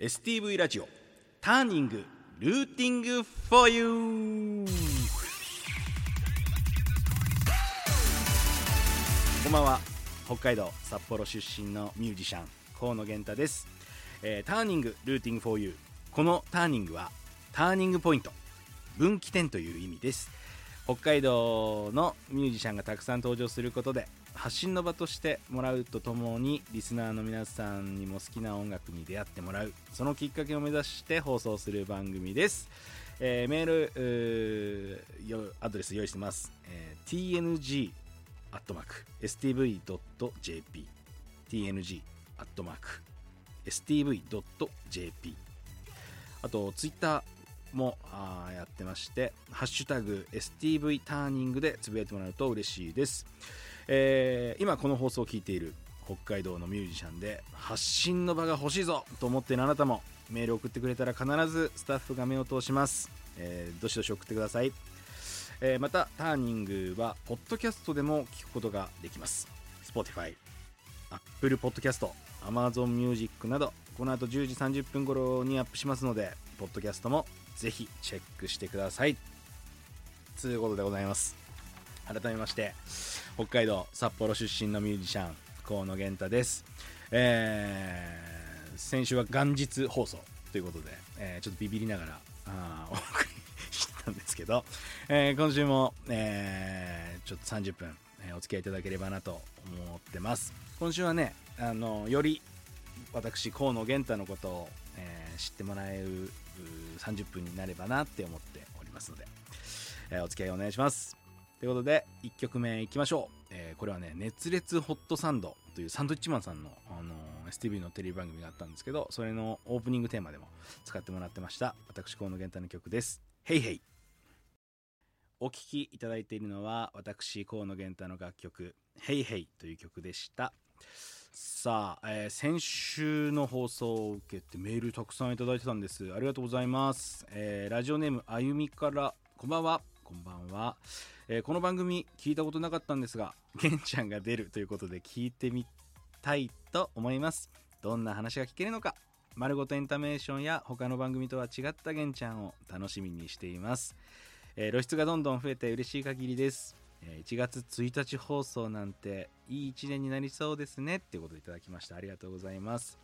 STV ラジオターニングルーティング for you. こんばんは。北海道札幌出身のミュージシャン河野源太です、えーターニングルーティング for you このターニングはターニングポイント分岐点という意味です。北海道のミュージシャンがたくさん登場することで発信の場としてもらうとともにリスナーの皆さんにも好きな音楽に出会ってもらうそのきっかけを目指して放送する番組です、えーメールアドレス用意してます、えー tng.stv.jp tng アットマーク stv.jp あとツイッターもあやってまして「ハッシュタグ #STV ターニング」でつぶやいてもらうと嬉しいです、えー今この放送を聞いている北海道のミュージシャンで発信の場が欲しいぞと思っているあなたもメール送ってくれたら必ずスタッフが目を通します、えーどしどし送ってください、えーまたターニングはポッドキャストでも聞くことができます Spotify Apple Podcast、Amazon Music など、この後10時30分頃にアップしますので、ポッドキャストもぜひチェックしてください。ということでございます。改めまして、北海道札幌出身のミュージシャン、河野源太です。えー先週は元日放送ということで、えーちょっとビビりながら、あお送りしたんですけど、えー今週も、えーちょっと30分、えーお付き合いいただければなと思ってます今週はねあのより私河野源太のことを、えー知ってもらえる30分になればなって思っておりますので、えーお付き合いお願いしますということで1曲目いきましょう、えーこれはね「熱烈ホットサンド」というサンドイッチマンさんの、あの STV のテレビ番組があったんですけどそれのオープニングテーマでも使ってもらってました。私河野源太の曲です「ヘイヘイ。お聴きいただいているのは私河野源太の楽曲「ヘイヘイという曲でした。さあ、えー先週の放送を受けてメールたくさんいただいてたんです。ありがとうございます、えーラジオネームあゆみからこんばんは。こんばんは、えーこの番組聞いたことなかったんですが 玄ちゃんが出るということで聞いてみたいと思います。どんな話が聞けるのか丸ごとエンタメーションや他の番組とは違った玄ちゃんを楽しみにしています。えー露出がどんどん増えて嬉しい限りです、え1月1日放送なんていい1年になりそうですね。っていうことでいただきましたありがとうございます、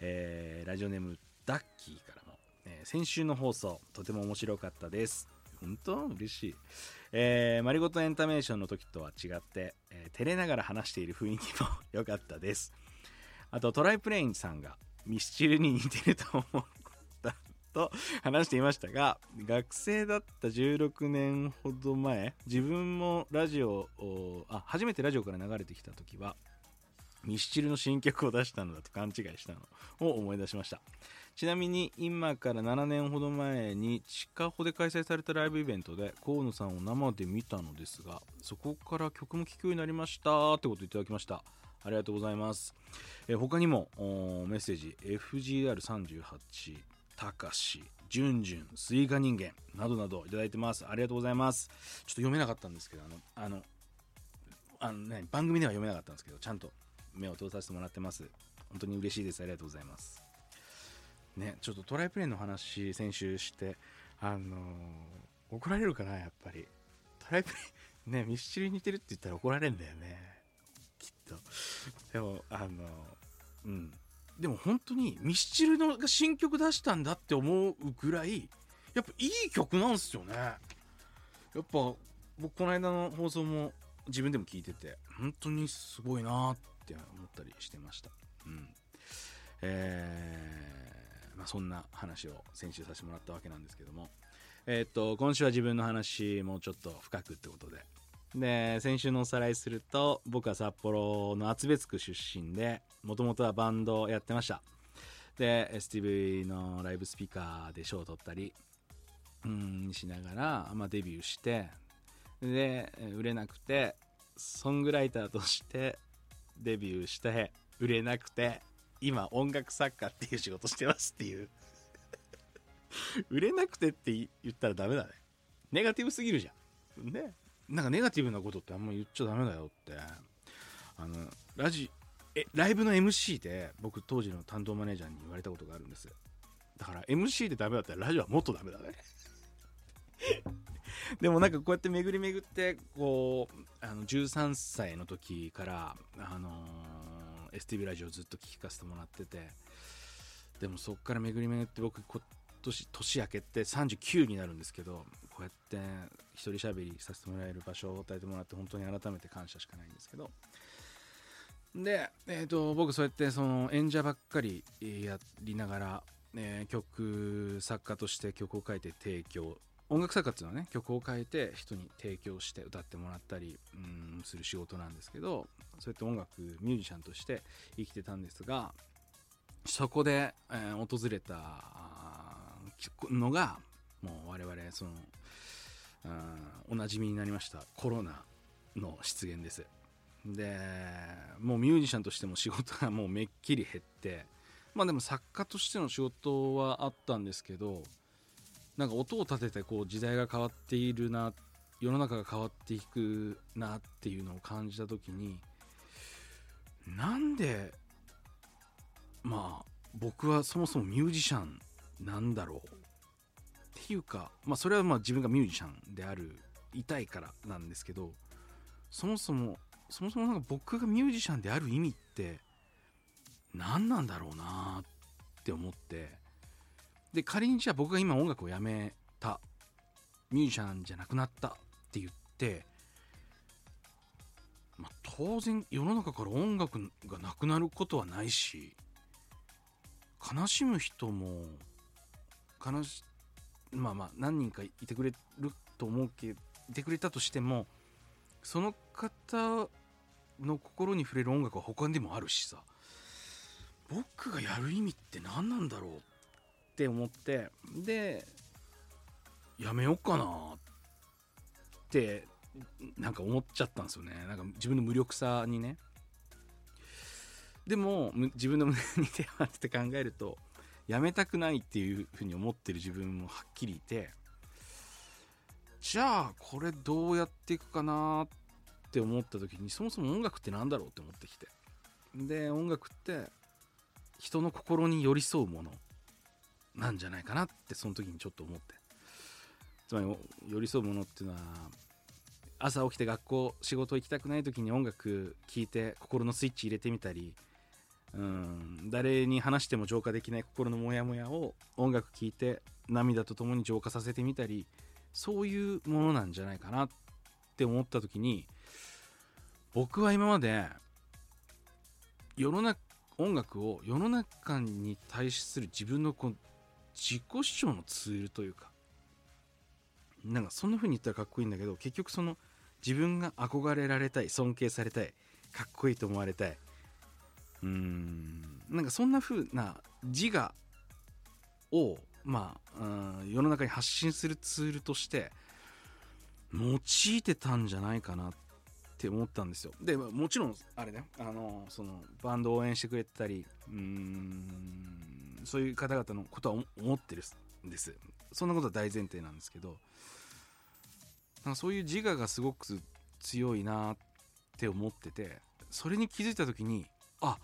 えーラジオネームダッキーからも、え先週の放送とても面白かったです。本当？嬉しい、えー、マリゴトエンタメーションの時とは違って、えー照れながら話している雰囲気も良かったです。あとトライプレインさんがミスチルに似てると思ったと話していましたが学生だった16年ほど前自分もラジオをあ初めてラジオから流れてきた時はミスチルの新曲を出したのだと勘違いしたのを思い出しましたちなみに今から7年ほど前に地下穂で開催されたライブイベントで河野さんを生で見たのですがそこから曲も聴くようになりましたってことをいただきましたありがとうございます、え他にもメッセージ FGR38 たかし、じゅんじゅん、スイカ人間などなどいただいてます。ありがとうございます。ちょっと読めなかったんですけど、あの、あの、あのね、番組では読めなかったんですけど、ちゃんと目を通させてもらってます。本当に嬉しいです。ありがとうございます。ね、ちょっとトライプレイの話、先週して、あのー怒られるかな、やっぱり。トライプレイ、ね、ミスチルに似てるって言ったら怒られるんだよね。きっと。でも、あのーうん。でも本当にミスチルのが新曲出したんだって思うぐらいやっぱいい曲なんすよねやっぱ僕この間の放送も自分でも聞いてて本当にすごいなって思ったりしてました。うん。えーまあ、そんな話を先週させてもらったわけなんですけども。えーっと今週は自分の話もうちょっと深くってことで。で先週のおさらいすると僕は札幌の厚別区出身でもともとはバンドをやってました。で STV のライブスピーカーで賞を取ったりうんしながら、まあ、デビューしてで売れなくてソングライターとしてデビューして売れなくて今音楽作家っていう仕事してますっていう。売れなくてって言ったらダメだね。ネガティブすぎるじゃん。ね。なんかネガティブなことってあんま言っちゃダメだよって。あのラジえライブの MC で僕当時の担当マネージャーに言われたことがあるんです。だから MC でダメだったらラジオはもっとダメだね。でもなんかこうやって巡り巡ってこうあの13歳の時からあのー、STV ラジオずっと聞かせてもらっててでもそこから巡り巡って僕今年年明けて39になるんですけどこうやって一人喋りさせてもらえる場所を与えてもらって本当に改めて感謝しかないんですけど。で、えーと、僕そうやってその演者ばっかりやりながら、えー、曲作家として曲を書いて提供音楽作家っていうのはね曲を書いて人に提供して歌ってもらったりうんする仕事なんですけどそうやって音楽ミュージシャンとして生きてたんですがそこで、えー、訪れたのがもう我々そのおなじみになりましたコロナの出現です。でもうミュージシャンとしても仕事が もうめっきり減ってまあでも作家としての仕事はあったんですけどなんか音を立ててこう時代が変わっているな世の中が変わっていくなっていうのを感じた時になんでまあ僕はそもそもミュージシャンなんだろうっていうかまあそれはまあ自分がミュージシャンであるいたいからなんですけどそもそもそもそもなんか僕がミュージシャンである意味って何なんだろうなって思ってで仮にじゃあ僕が今音楽をやめたミュージシャンじゃなくなったって言って、まあ、当然世の中から音楽がなくなることはないし悲しむ人も悲しまあまあ何人かいてくれると思うけどいてくれたとしてもその方の心に触れる音楽は他にもあるしさ。僕がやる意味って何なんだろうって思ってでやめようかなってなんか思っちゃったんですよね。なんか自分の無力さにね。でも自分の胸に手を当てて考えるとやめたくないっていうふうに思ってる自分もはっきりいてじゃあこれどうやっていくかなって思った時にそもそも音楽って何だろうって思ってきて。で音楽って人の心に寄り添うもの。なんじゃないかなってその時にちょっと思って。つまり寄り添うものっていうのは朝起きて学校仕事行きたくない時に音楽聴いて心のスイッチ入れてみたりうん誰に話しても浄化できない心のモヤモヤを音楽聴いて涙とともに浄化させてみたりそういうものなんじゃないかなって思った時に僕は今まで世の中音楽を世の中に対する自分のこう自己主張のツールというかなんかそんな風に言ったらかっこいいんだけど結局その自分が憧れられたい尊敬されたいかっこいいと思われたい。うん。なんかそんな風な自我をまあ世の中に発信するツールとして用いてたんじゃないかなっって思ったんですよ。でもちろんあれねあのそのバンド応援してくれてたりうんそういう方々のことは思ってるんです。そんなことは大前提なんですけどなんかそういう自我がすごく強いなって思っててそれに気づいた時にあ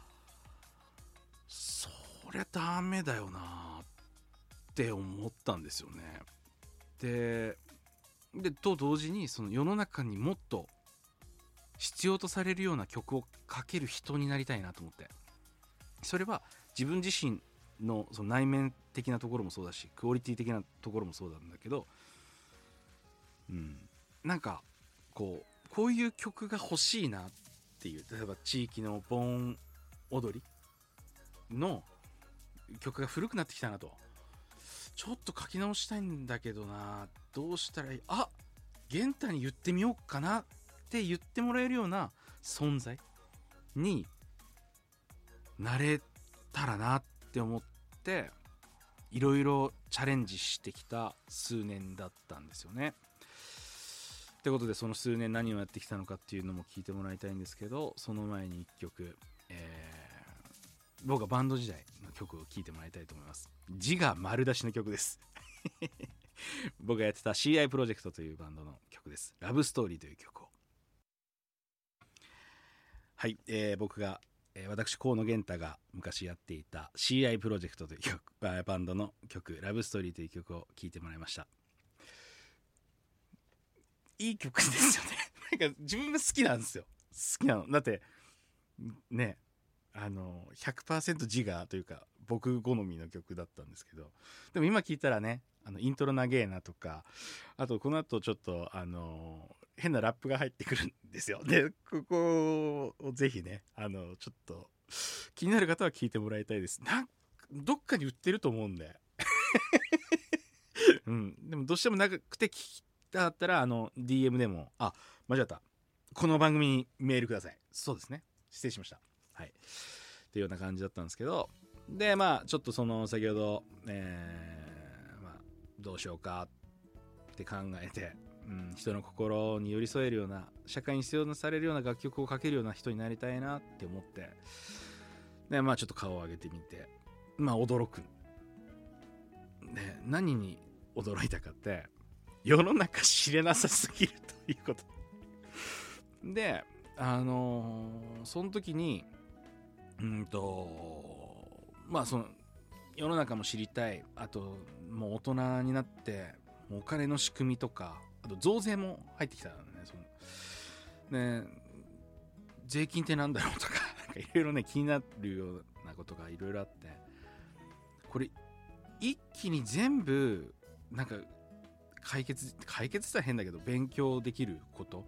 そりゃダメだよなって思ったんですよね。ででと同時にその世の中にもっと必要とされるような曲を書ける人になりたいなと思って。それは自分自身のその内面的なところもそうだしクオリティ的なところもそうなんだけどうん。なんかこうこういう曲が欲しいなっていう例えば地域の盆踊りの曲が古くなってきたなと。ちょっと書き直したいんだけどな。どうしたらいい？あ玄太に言ってみようかな。って言ってもらえるような存在になれたらなって思っていろいろチャレンジしてきた数年だったんですよね。ってことでその数年何をやってきたのかっていうのも聞いてもらいたいんですけどその前に1曲、えー、僕はバンド時代の曲を聴いてもらいたいと思います。字が丸出しの曲です。僕がやってた CI プロジェクトというバンドの曲です「ラブストーリーという曲を。はい、えー、僕がえー私河野源太が昔やっていた CI プロジェクトという曲バンドの曲「ラブストーリーという曲を聴いてもらいました。いい曲ですよね。なんか自分が好きなんですよ。好きなの。だってねあの100%自我というか僕好みの曲だったんですけど。でも今聞いたらねあのイントロ長えなとかあとこの後ちょっとあの変なラップが入ってくるんですよ。でここをぜひねあのちょっと気になる方は聞いてもらいたいです。なんどっかに売ってると思うんで。うん。でもどうしても長くて聞きたかったらあの DM でも。あ間違った。この番組にメールください。そうですね。失礼しました。はい。っていうような感じだったんですけど。でまあちょっとその先ほど、えーまあ、どうしようかって考えて、うん、人の心に寄り添えるような社会に必要なされるような楽曲をかけるような人になりたいなって思って。でまあちょっと顔を上げてみて。まあ驚く。で何に驚いたかって世の中知れなさすぎるということ。であのーその時にうんとまあその世の中も知りたい。あともう大人になってお金の仕組みとかあと増税も入ってきたのねそのね税金ってなんだろうとか なんかいろいろね気になるようなことがいろいろあってこれ一気に全部なんか解決解決したら変だけど勉強できること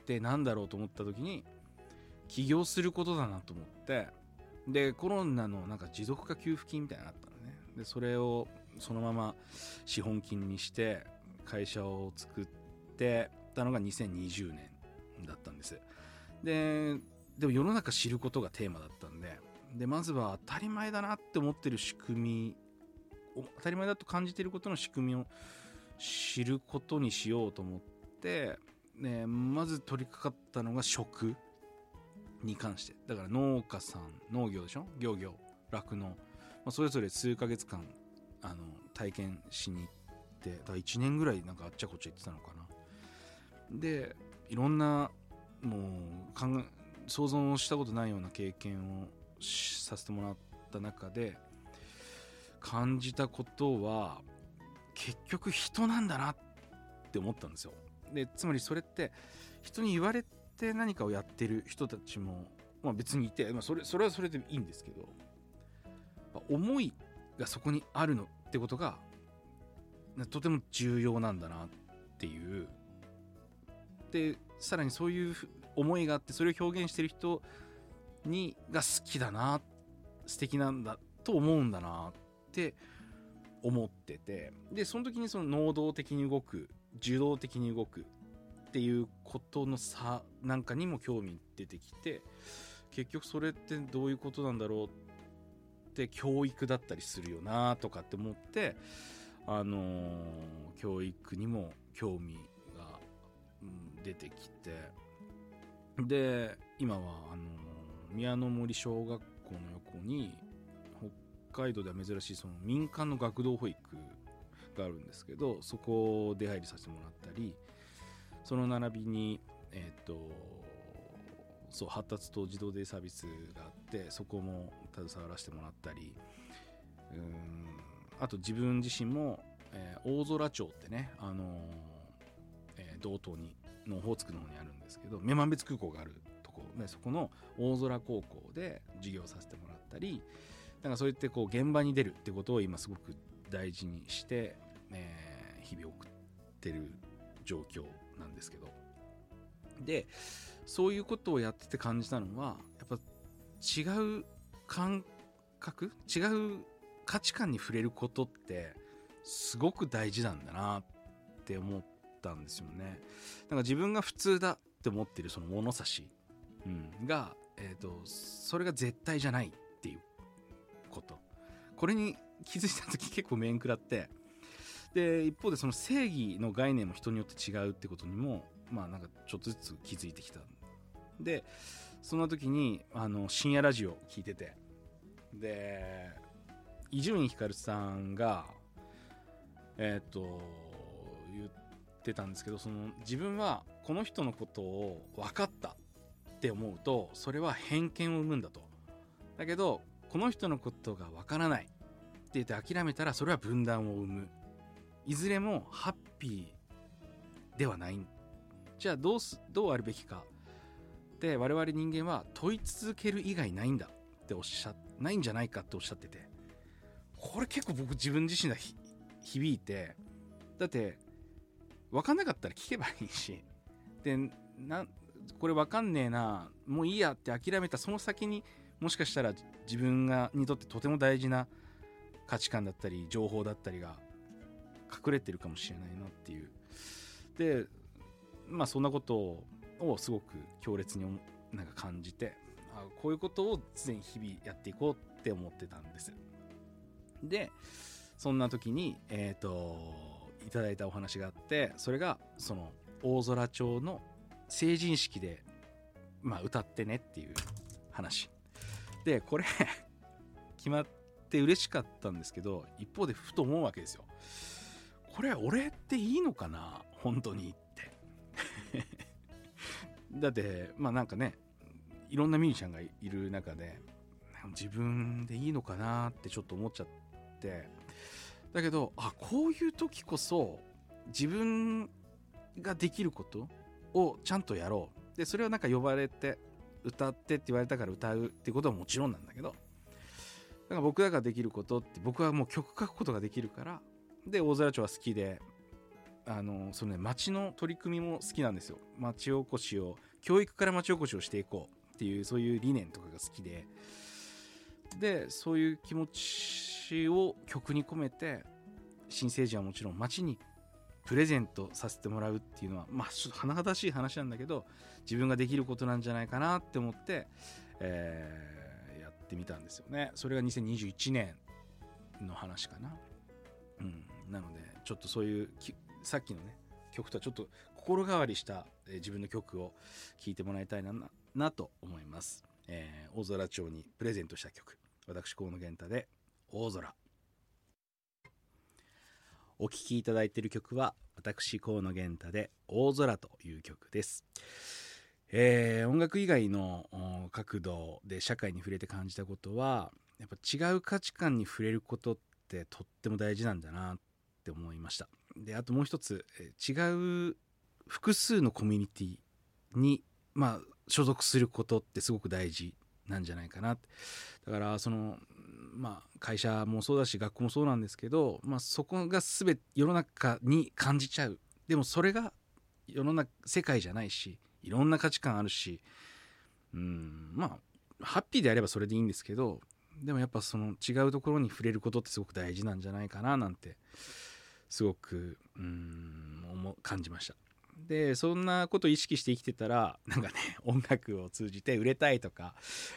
ってなんだろうと思った時に起業することだなと思ってでコロナのなんか持続化給付金みたいなのがあったのね。でそれをそのまま資本金にして会社を作ってたのが2020年だったんです。ででも世の中知ることがテーマだったんででまずは当たり前だなって思ってる仕組み当たり前だと感じてることの仕組みを知ることにしようと思って、ね、まず取り掛かったのが食に関して。だから農家さん農業でしょ？漁業。酪農、まあ、それぞれ数ヶ月間あの体験しに行ってだ1年ぐらいなんかあっちゃこっちゃ行ってたのかな。でいろんなもう考想像もしたことないような経験をさせてもらった中で感じたことは結局人なんだなって思ったんですよ。でつまりそれって人に言われて何かをやってる人たちも、まあ、別にいて、まあ、それそれはそれでいいんですけどやっぱ思いがそこにあるのってことがとても重要なんだなっていうでさらにそういう思いがあってそれを表現してる人にが好きだな素敵なんだと思うんだなって思ってて。でその時にその能動的に動く受動的に動くっていうことの差なんかにも興味出てきて結局それってどういうことなんだろうって教育だったりするよなとかって思ってあのー教育にも興味が、うん出てきてで今はあの宮の森小学校の横に北海道では珍しいその民間の学童保育があるんですけどそこを出入りさせてもらったりその並びにえっ、とそう発達と児童デイサービスがあってそこも携わらせてもらったりうんあと自分自身も、えー大空町ってね、あのーえー道東にのオホーツクの方にあるんですけど女満別空港があるとこでそこの大空高校で授業させてもらったりなんかそういってこう現場に出るってことを今すごく大事にして、えー日々送ってる状況なんですけど。でそういうことをやってて感じたのはやっぱ違う感覚違う価値観に触れることってすごく大事なんだなって思っったんですよね。なんか自分が普通だって思ってるその物差し、うん、が、えー、とそれが絶対じゃないっていうこと。これに気づいた時 結構面食らって。で一方でその正義の概念も人によって違うってことにもまあなんかちょっとずつ気づいてきた。でその時にあの深夜ラジオ聞いてて。で伊集院光さんがえっ、と言ってたんですけどその自分はこの人のことを分かったって思うとそれは偏見を生むんだと。だけどこの人のことがわからないって言って諦めたらそれは分断を生む。いずれもハッピーではない。じゃあどうすどうあるべきか。で我々人間は問い続ける以外ないんだっておっしゃないんじゃないかっておっしゃってて。これ結構僕自分自身が響いて。だって分かんなかったら聞けばいいし。でなこれ分かんねえな。もういいやって諦めたその先にもしかしたら自分がにとってとても大事な価値観だったり情報だったりが隠れてるかもしれないなっていう。でまあそんなことをすごく強烈になんか感じてあこういうことを常に日々やっていこうって思ってたんです。でそんな時にえっ、ー、といただいたお話があってそれがその大空町の成人式で、まあ、歌ってねっていう話。でこれ 決まって嬉しかったんですけど一方でふと思うわけですよ。これ俺っていいのかな？本当にって。だってまあなんかねいろんなミュージシャンがいる中で自分でいいのかなってちょっと思っちゃってだけどあこういう時こそ自分ができることをちゃんとやろう。でそれをなんか呼ばれて歌ってって言われたから歌うってことはもちろんなんだけどだから僕らができることって僕はもう曲書くことができるからで大空町は好きであのそのね町の取り組みも好きなんですよ。町おこしを教育から町おこしをしていこうっていうそういう理念とかが好きででそういう気持ちを曲に込めて新成人はもちろん町にプレゼントさせてもらうっていうのはまあちょっと甚だしい話なんだけど自分ができることなんじゃないかなって思って、えー、やってみたんですよね。それが2021年の話かな。うん。なのでちょっとそういうさっきのね曲とはちょっと心変わりした、えー、自分の曲を聴いてもらいたいななと思います、えー、大空町にプレゼントした曲。私河野源太で「大空」お聴きいただいている曲は私河野源太で「大空」という曲です。えー、音楽以外の角度で社会に触れて感じたことはやっぱ違う価値観に触れることってとっても大事なんだなって思いました。であともう一つ違う複数のコミュニティにまあ所属することってすごく大事なんじゃないかなだからそのまあ、会社もそうだし学校もそうなんですけど、まあ、そこが全て世の中に感じちゃうでもそれが世の中世界じゃないしいろんな価値観あるしうんまあハッピーであればそれでいいんですけどでもやっぱその違うところに触れることってすごく大事なんじゃないかななんてすごくうん感じました。でそんなことを意識して生きてたら なんかね音楽を通じて売れたいとか、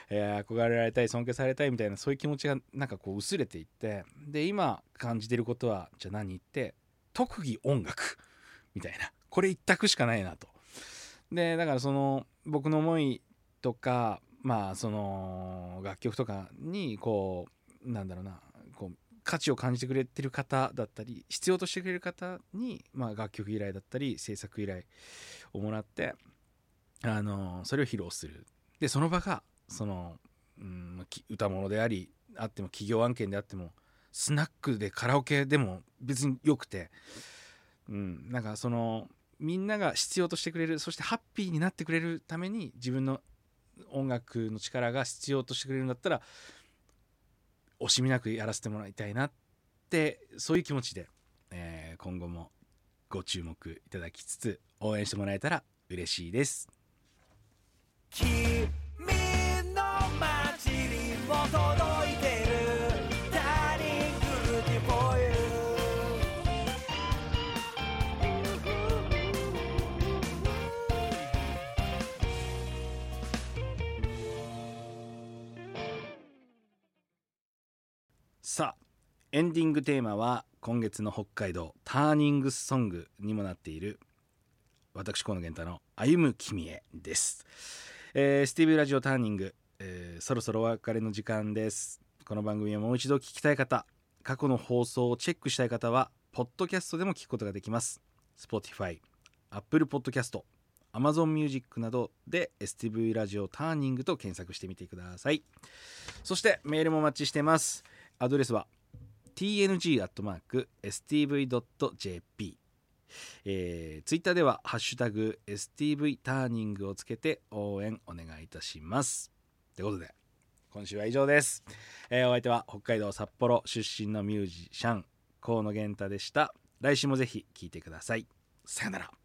えー、憧れられたい尊敬されたいみたいなそういう気持ちがなんかこう薄れていってで今感じてることはじゃあ何って特技音楽みたいなこれ一択しかないなと。でだからその僕の思いとかまあその楽曲とかにこうなんだろうな価値を感じてくれてる方だったり必要としてくれる方に、まあ、楽曲依頼だったり制作依頼をもらってあのそれを披露する。でその場がその、うん、歌物でありあっても企業案件であってもスナックでカラオケでも別によくて、うん、なんかそのみんなが必要としてくれるそしてハッピーになってくれるために自分の音楽の力が必要としてくれるんだったら惜しみなくやらせてもらいたいなってそういう気持ちで、えー、今後もご注目いただきつつ応援してもらえたら嬉しいです。君の街に戻ろうエンディングテーマは今月の北海道ターニングソングにもなっている私河野源太の「歩む君へ」です、えー、スティーブラジオターニング、えー、そろそろお別れの時間です。この番組をもう一度聞きたい方過去の放送をチェックしたい方はポッドキャストでも聞くことができます。Spotify、Apple Podcast、Amazon Music などで STV ラジオターニングと検索してみてください。そしてメールもお待ちしてます。アドレスは tng.stv.jp えー、ツイッターでは「ハッシュタグ #STV ターニング」をつけて応援お願いいたします。ということで今週は以上です、えーお相手は北海道札幌出身のミュージシャン河野源太でした。来週もぜひ聴いてください。さよなら。